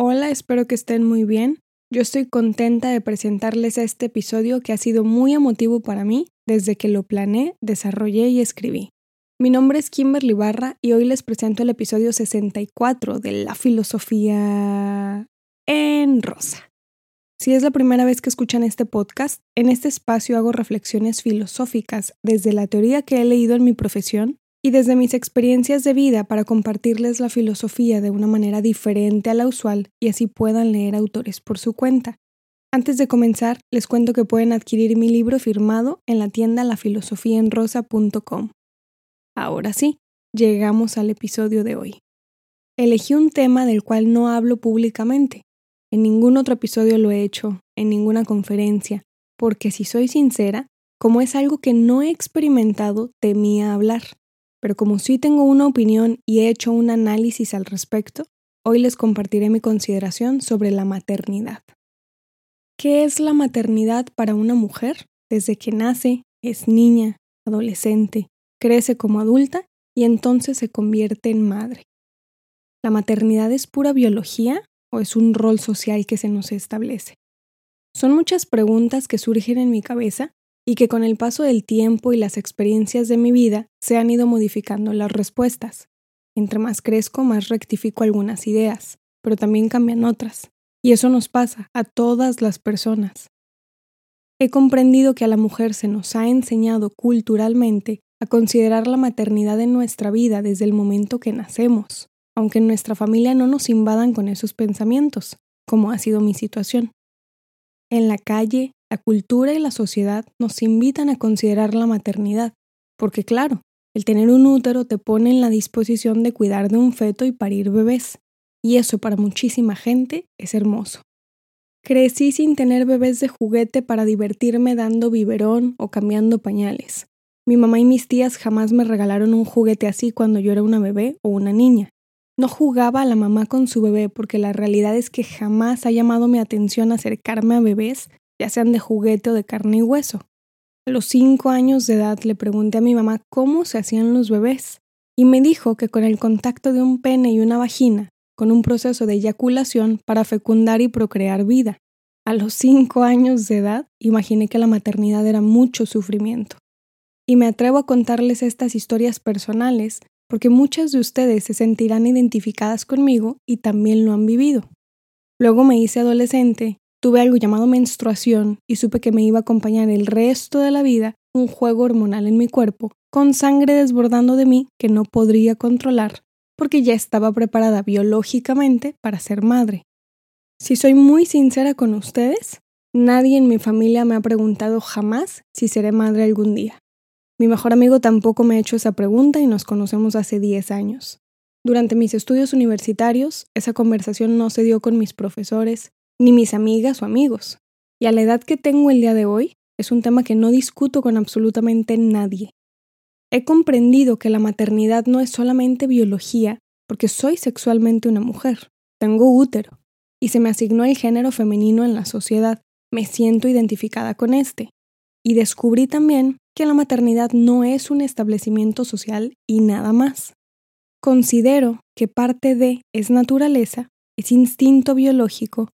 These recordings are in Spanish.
Hola, espero que estén muy bien. Yo estoy contenta de presentarles este episodio que ha sido muy emotivo para mí desde que lo planeé, desarrollé y escribí. Mi nombre es Kimberly Barra y hoy les presento el episodio 64 de La Filosofía en Rosa. Si es la primera vez que escuchan este podcast, en este espacio hago reflexiones filosóficas desde la teoría que he leído en mi profesión y desde mis experiencias de vida para compartirles la filosofía de una manera diferente a la usual y así puedan leer autores por su cuenta. Antes de comenzar, les cuento que pueden adquirir mi libro firmado en la tienda lafilosofiaenrosa.com. Ahora sí, llegamos al episodio de hoy. Elegí un tema del cual no hablo públicamente. En ningún otro episodio lo he hecho, en ninguna conferencia, porque si soy sincera, como es algo que no he experimentado, temía hablar. Pero como sí tengo una opinión y he hecho un análisis al respecto, hoy les compartiré mi consideración sobre la maternidad. ¿Qué es la maternidad para una mujer? Desde que nace, es niña, adolescente, crece como adulta y entonces se convierte en madre. ¿La maternidad es pura biología o es un rol social que se nos establece? Son muchas preguntas que surgen en mi cabeza y que con el paso del tiempo y las experiencias de mi vida se han ido modificando las respuestas. Entre más crezco, más rectifico algunas ideas, pero también cambian otras. Y eso nos pasa a todas las personas. He comprendido que a la mujer se nos ha enseñado culturalmente a considerar la maternidad en nuestra vida desde el momento que nacemos, aunque en nuestra familia no nos invadan con esos pensamientos, como ha sido mi situación. En la calle, la cultura y la sociedad nos invitan a considerar la maternidad, porque claro, el tener un útero te pone en la disposición de cuidar de un feto y parir bebés, y eso para muchísima gente es hermoso. Crecí sin tener bebés de juguete para divertirme dando biberón o cambiando pañales. Mi mamá y mis tías jamás me regalaron un juguete así cuando yo era una bebé o una niña. No jugaba a la mamá con su bebé porque la realidad es que jamás ha llamado mi atención acercarme a bebés ya sean de juguete o de carne y hueso. A los cinco años de edad le pregunté a mi mamá cómo se hacían los bebés, y me dijo que con el contacto de un pene y una vagina, con un proceso de eyaculación para fecundar y procrear vida. A los cinco años de edad imaginé que la maternidad era mucho sufrimiento. Y me atrevo a contarles estas historias personales porque muchas de ustedes se sentirán identificadas conmigo y también lo han vivido. Luego me hice adolescente Tuve algo llamado menstruación y supe que me iba a acompañar el resto de la vida un juego hormonal en mi cuerpo, con sangre desbordando de mí que no podría controlar, porque ya estaba preparada biológicamente para ser madre. Si soy muy sincera con ustedes, nadie en mi familia me ha preguntado jamás si seré madre algún día. Mi mejor amigo tampoco me ha hecho esa pregunta y nos conocemos hace 10 años. Durante mis estudios universitarios, esa conversación no se dio con mis profesores, ni mis amigas o amigos. Y a la edad que tengo el día de hoy, es un tema que no discuto con absolutamente nadie. He comprendido que la maternidad no es solamente biología, porque soy sexualmente una mujer, tengo útero, y se me asignó el género femenino en la sociedad, me siento identificada con este. Y descubrí también que la maternidad no es un establecimiento social y nada más. Considero que parte de es naturaleza, es instinto biológico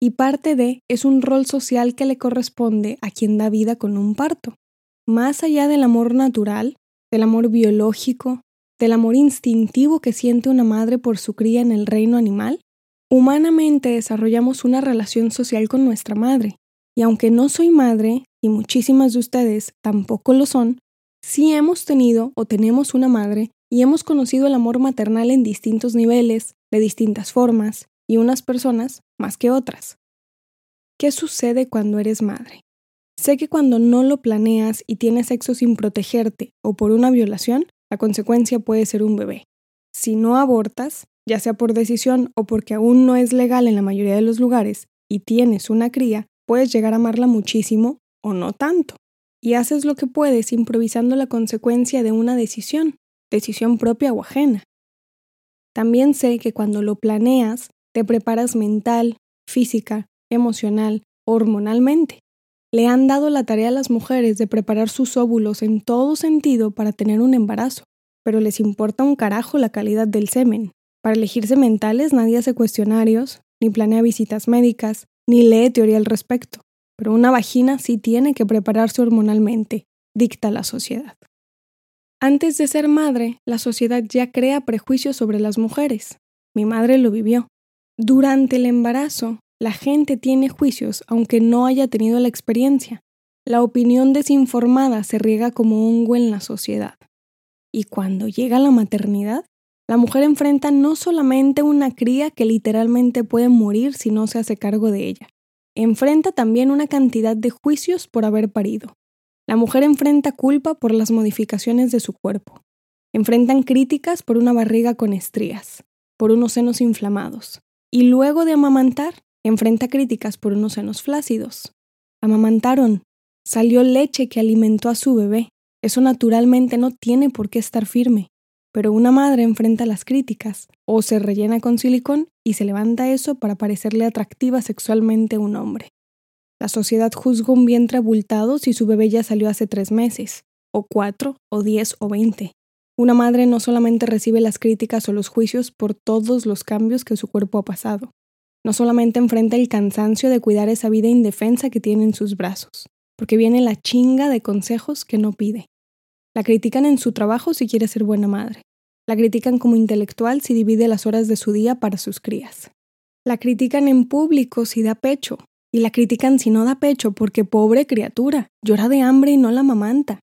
y parte de es un rol social que le corresponde a quien da vida con un parto. Más allá del amor natural, del amor biológico, del amor instintivo que siente una madre por su cría en el reino animal, humanamente desarrollamos una relación social con nuestra madre. Y aunque no soy madre, y muchísimas de ustedes tampoco lo son, sí hemos tenido o tenemos una madre y hemos conocido el amor maternal en distintos niveles, de distintas formas, y unas personas más que otras. ¿Qué sucede cuando eres madre? Sé que cuando no lo planeas y tienes sexo sin protegerte o por una violación, la consecuencia puede ser un bebé. Si no abortas, ya sea por decisión o porque aún no es legal en la mayoría de los lugares y tienes una cría, puedes llegar a amarla muchísimo o no tanto. Y haces lo que puedes improvisando la consecuencia de una decisión, decisión propia o ajena. También sé que cuando lo planeas, te preparas mental, física, emocional, hormonalmente. Le han dado la tarea a las mujeres de preparar sus óvulos en todo sentido para tener un embarazo, pero les importa un carajo la calidad del semen. Para elegirse mentales nadie hace cuestionarios, ni planea visitas médicas, ni lee teoría al respecto. Pero una vagina sí tiene que prepararse hormonalmente, dicta la sociedad. Antes de ser madre, la sociedad ya crea prejuicios sobre las mujeres. Mi madre lo vivió. Durante el embarazo, la gente tiene juicios aunque no haya tenido la experiencia. La opinión desinformada se riega como hongo en la sociedad. Y cuando llega la maternidad, la mujer enfrenta no solamente una cría que literalmente puede morir si no se hace cargo de ella, enfrenta también una cantidad de juicios por haber parido. La mujer enfrenta culpa por las modificaciones de su cuerpo. Enfrentan críticas por una barriga con estrías, por unos senos inflamados. Y luego de amamantar, enfrenta críticas por unos senos flácidos. Amamantaron. Salió leche que alimentó a su bebé. Eso naturalmente no tiene por qué estar firme. Pero una madre enfrenta las críticas, o se rellena con silicón y se levanta eso para parecerle atractiva sexualmente a un hombre. La sociedad juzga un vientre abultado si su bebé ya salió hace tres meses, o cuatro, o diez, o veinte. Una madre no solamente recibe las críticas o los juicios por todos los cambios que su cuerpo ha pasado, no solamente enfrenta el cansancio de cuidar esa vida indefensa que tiene en sus brazos, porque viene la chinga de consejos que no pide. La critican en su trabajo si quiere ser buena madre. La critican como intelectual si divide las horas de su día para sus crías. La critican en público si da pecho, y la critican si no da pecho porque pobre criatura, llora de hambre y no la mamanta.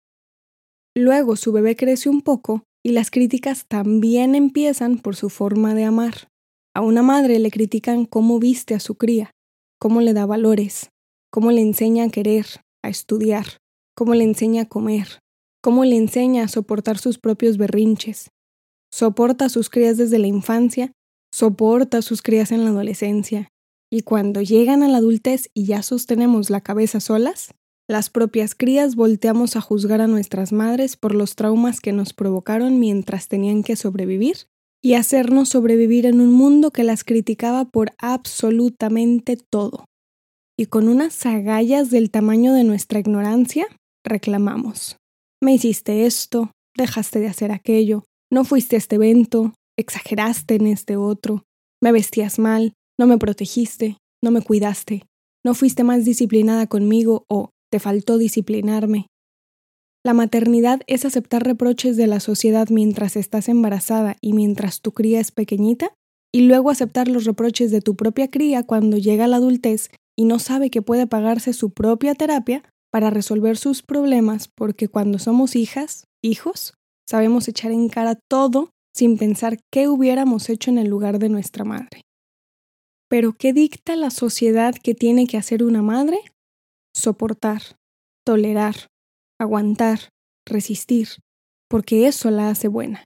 Luego su bebé crece un poco y las críticas también empiezan por su forma de amar. A una madre le critican cómo viste a su cría, cómo le da valores, cómo le enseña a querer, a estudiar, cómo le enseña a comer, cómo le enseña a soportar sus propios berrinches. Soporta a sus crías desde la infancia, soporta a sus crías en la adolescencia, y cuando llegan a la adultez y ya sostenemos la cabeza solas, las propias crías volteamos a juzgar a nuestras madres por los traumas que nos provocaron mientras tenían que sobrevivir y hacernos sobrevivir en un mundo que las criticaba por absolutamente todo. Y con unas agallas del tamaño de nuestra ignorancia, reclamamos. Me hiciste esto, dejaste de hacer aquello, no fuiste a este evento, exageraste en este otro, me vestías mal, no me protegiste, no me cuidaste, no fuiste más disciplinada conmigo o te faltó disciplinarme. La maternidad es aceptar reproches de la sociedad mientras estás embarazada y mientras tu cría es pequeñita, y luego aceptar los reproches de tu propia cría cuando llega la adultez y no sabe que puede pagarse su propia terapia para resolver sus problemas porque cuando somos hijas, hijos, sabemos echar en cara todo sin pensar qué hubiéramos hecho en el lugar de nuestra madre. Pero ¿qué dicta la sociedad que tiene que hacer una madre? Soportar, tolerar, aguantar, resistir, porque eso la hace buena.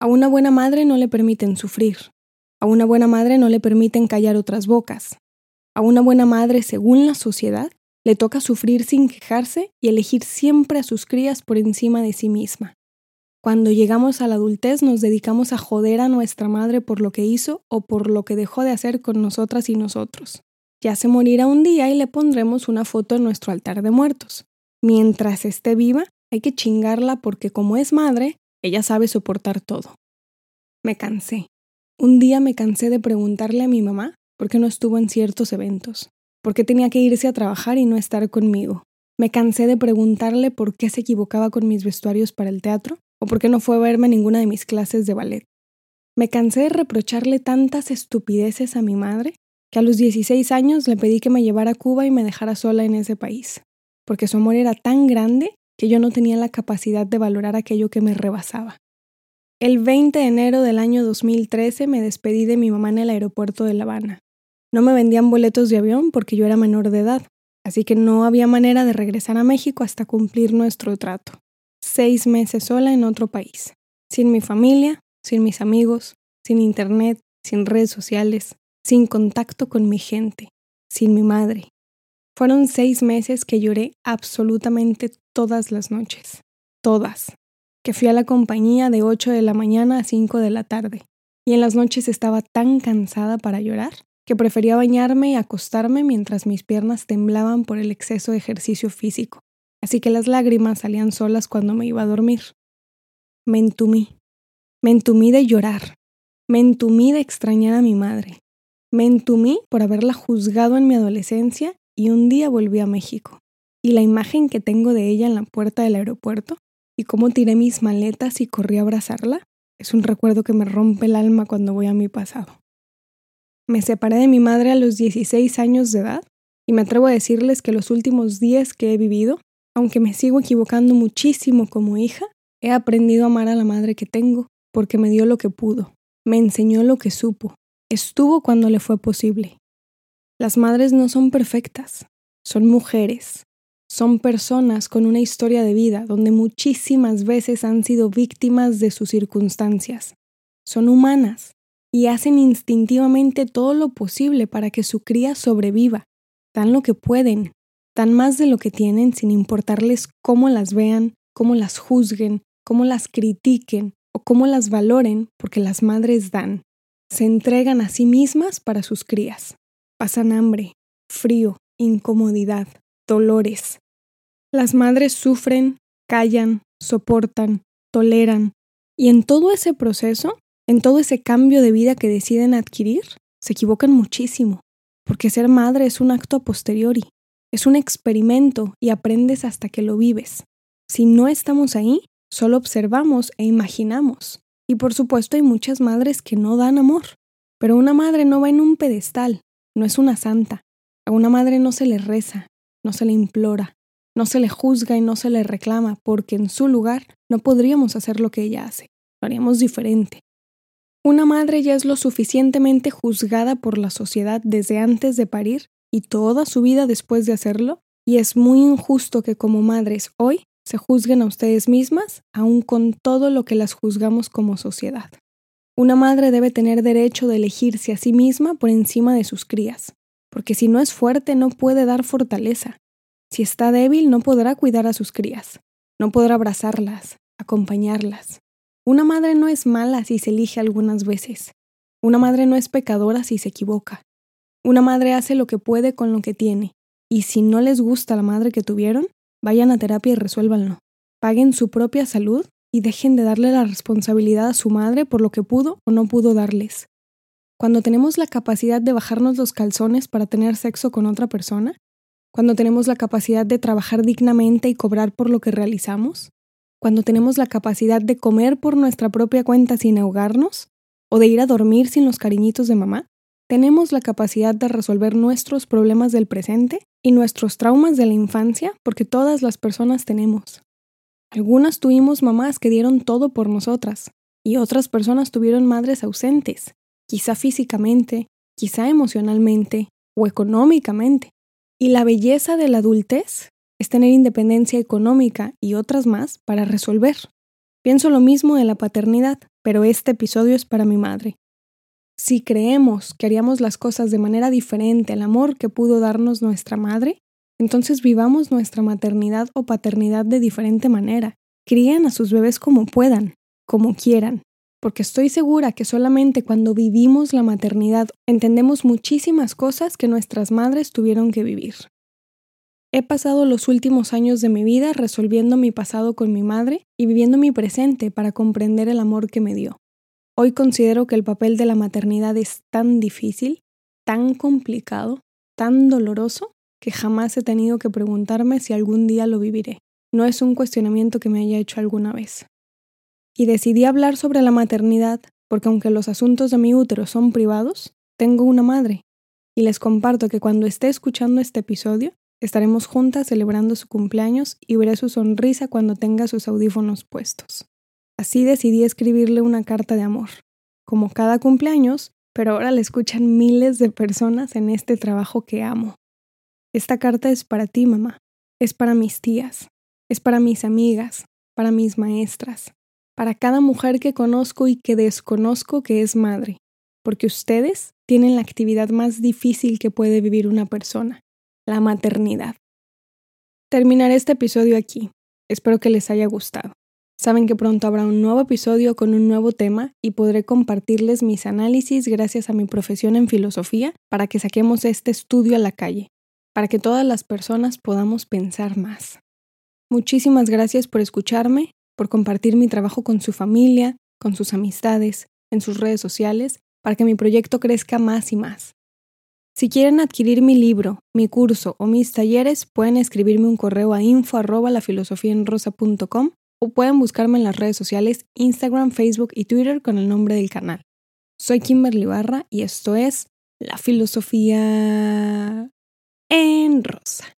A una buena madre no le permiten sufrir. A una buena madre no le permiten callar otras bocas. A una buena madre, según la sociedad, le toca sufrir sin quejarse y elegir siempre a sus crías por encima de sí misma. Cuando llegamos a la adultez nos dedicamos a joder a nuestra madre por lo que hizo o por lo que dejó de hacer con nosotras y nosotros. Ya se morirá un día y le pondremos una foto en nuestro altar de muertos. Mientras esté viva, hay que chingarla porque como es madre, ella sabe soportar todo. Me cansé. Un día me cansé de preguntarle a mi mamá por qué no estuvo en ciertos eventos, por qué tenía que irse a trabajar y no estar conmigo. Me cansé de preguntarle por qué se equivocaba con mis vestuarios para el teatro o por qué no fue a verme ninguna de mis clases de ballet. Me cansé de reprocharle tantas estupideces a mi madre a los 16 años le pedí que me llevara a Cuba y me dejara sola en ese país, porque su amor era tan grande que yo no tenía la capacidad de valorar aquello que me rebasaba. El 20 de enero del año 2013 me despedí de mi mamá en el aeropuerto de La Habana. No me vendían boletos de avión porque yo era menor de edad, así que no había manera de regresar a México hasta cumplir nuestro trato seis meses sola en otro país, sin mi familia, sin mis amigos, sin internet, sin redes sociales, sin contacto con mi gente, sin mi madre. Fueron seis meses que lloré absolutamente todas las noches, todas, que fui a la compañía de 8 de la mañana a 5 de la tarde, y en las noches estaba tan cansada para llorar que prefería bañarme y acostarme mientras mis piernas temblaban por el exceso de ejercicio físico así que las lágrimas salían solas cuando me iba a dormir. Me entumí. Me entumí de llorar. Me entumí de extrañar a mi madre. Me entumí por haberla juzgado en mi adolescencia y un día volví a México. Y la imagen que tengo de ella en la puerta del aeropuerto y cómo tiré mis maletas y corrí a abrazarla es un recuerdo que me rompe el alma cuando voy a mi pasado. Me separé de mi madre a los 16 años de edad y me atrevo a decirles que los últimos días que he vivido, aunque me sigo equivocando muchísimo como hija, he aprendido a amar a la madre que tengo porque me dio lo que pudo, me enseñó lo que supo, estuvo cuando le fue posible. Las madres no son perfectas, son mujeres, son personas con una historia de vida donde muchísimas veces han sido víctimas de sus circunstancias. Son humanas y hacen instintivamente todo lo posible para que su cría sobreviva. Dan lo que pueden, dan más de lo que tienen sin importarles cómo las vean, cómo las juzguen, cómo las critiquen o cómo las valoren, porque las madres dan. Se entregan a sí mismas para sus crías. Pasan hambre, frío, incomodidad, dolores. Las madres sufren, callan, soportan, toleran, y en todo ese proceso, en todo ese cambio de vida que deciden adquirir, se equivocan muchísimo, porque ser madre es un acto a posteriori, es un experimento y aprendes hasta que lo vives. Si no estamos ahí, solo observamos e imaginamos. Y por supuesto hay muchas madres que no dan amor, pero una madre no va en un pedestal, no es una santa. A una madre no se le reza, no se le implora, no se le juzga y no se le reclama, porque en su lugar no podríamos hacer lo que ella hace, lo haríamos diferente. Una madre ya es lo suficientemente juzgada por la sociedad desde antes de parir y toda su vida después de hacerlo, y es muy injusto que como madres hoy se juzguen a ustedes mismas, aun con todo lo que las juzgamos como sociedad. Una madre debe tener derecho de elegirse a sí misma por encima de sus crías, porque si no es fuerte no puede dar fortaleza, si está débil, no podrá cuidar a sus crías, no podrá abrazarlas, acompañarlas. Una madre no es mala si se elige algunas veces. Una madre no es pecadora si se equivoca. Una madre hace lo que puede con lo que tiene, y si no les gusta la madre que tuvieron, vayan a terapia y resuélvanlo. Paguen su propia salud y dejen de darle la responsabilidad a su madre por lo que pudo o no pudo darles. Cuando tenemos la capacidad de bajarnos los calzones para tener sexo con otra persona, cuando tenemos la capacidad de trabajar dignamente y cobrar por lo que realizamos, cuando tenemos la capacidad de comer por nuestra propia cuenta sin ahogarnos, o de ir a dormir sin los cariñitos de mamá, tenemos la capacidad de resolver nuestros problemas del presente y nuestros traumas de la infancia porque todas las personas tenemos. Algunas tuvimos mamás que dieron todo por nosotras y otras personas tuvieron madres ausentes, quizá físicamente, quizá emocionalmente o económicamente. Y la belleza de la adultez es tener independencia económica y otras más para resolver. Pienso lo mismo de la paternidad, pero este episodio es para mi madre. Si creemos que haríamos las cosas de manera diferente al amor que pudo darnos nuestra madre, entonces vivamos nuestra maternidad o paternidad de diferente manera. Críen a sus bebés como puedan, como quieran, porque estoy segura que solamente cuando vivimos la maternidad entendemos muchísimas cosas que nuestras madres tuvieron que vivir. He pasado los últimos años de mi vida resolviendo mi pasado con mi madre y viviendo mi presente para comprender el amor que me dio. Hoy considero que el papel de la maternidad es tan difícil, tan complicado, tan doloroso, que jamás he tenido que preguntarme si algún día lo viviré. No es un cuestionamiento que me haya hecho alguna vez y decidí hablar sobre la maternidad porque aunque los asuntos de mi útero son privados, tengo una madre y les comparto que cuando esté escuchando este episodio, estaremos juntas celebrando su cumpleaños y veré su sonrisa cuando tenga sus audífonos puestos. Así decidí escribirle una carta de amor, como cada cumpleaños, pero ahora la escuchan miles de personas en este trabajo que amo. Esta carta es para ti, mamá, es para mis tías, es para mis amigas, para mis maestras, para cada mujer que conozco y que desconozco que es madre, porque ustedes tienen la actividad más difícil que puede vivir una persona, la maternidad. Terminaré este episodio aquí. Espero que les haya gustado. Saben que pronto habrá un nuevo episodio con un nuevo tema y podré compartirles mis análisis gracias a mi profesión en filosofía para que saquemos este estudio a la calle, para que todas las personas podamos pensar más. Muchísimas gracias por escucharme por compartir mi trabajo con su familia, con sus amistades, en sus redes sociales, para que mi proyecto crezca más y más. Si quieren adquirir mi libro, mi curso o mis talleres, pueden escribirme un correo a info o pueden buscarme en las redes sociales Instagram, Facebook y Twitter con el nombre del canal. Soy Kimberly Barra y esto es La Filosofía en Rosa.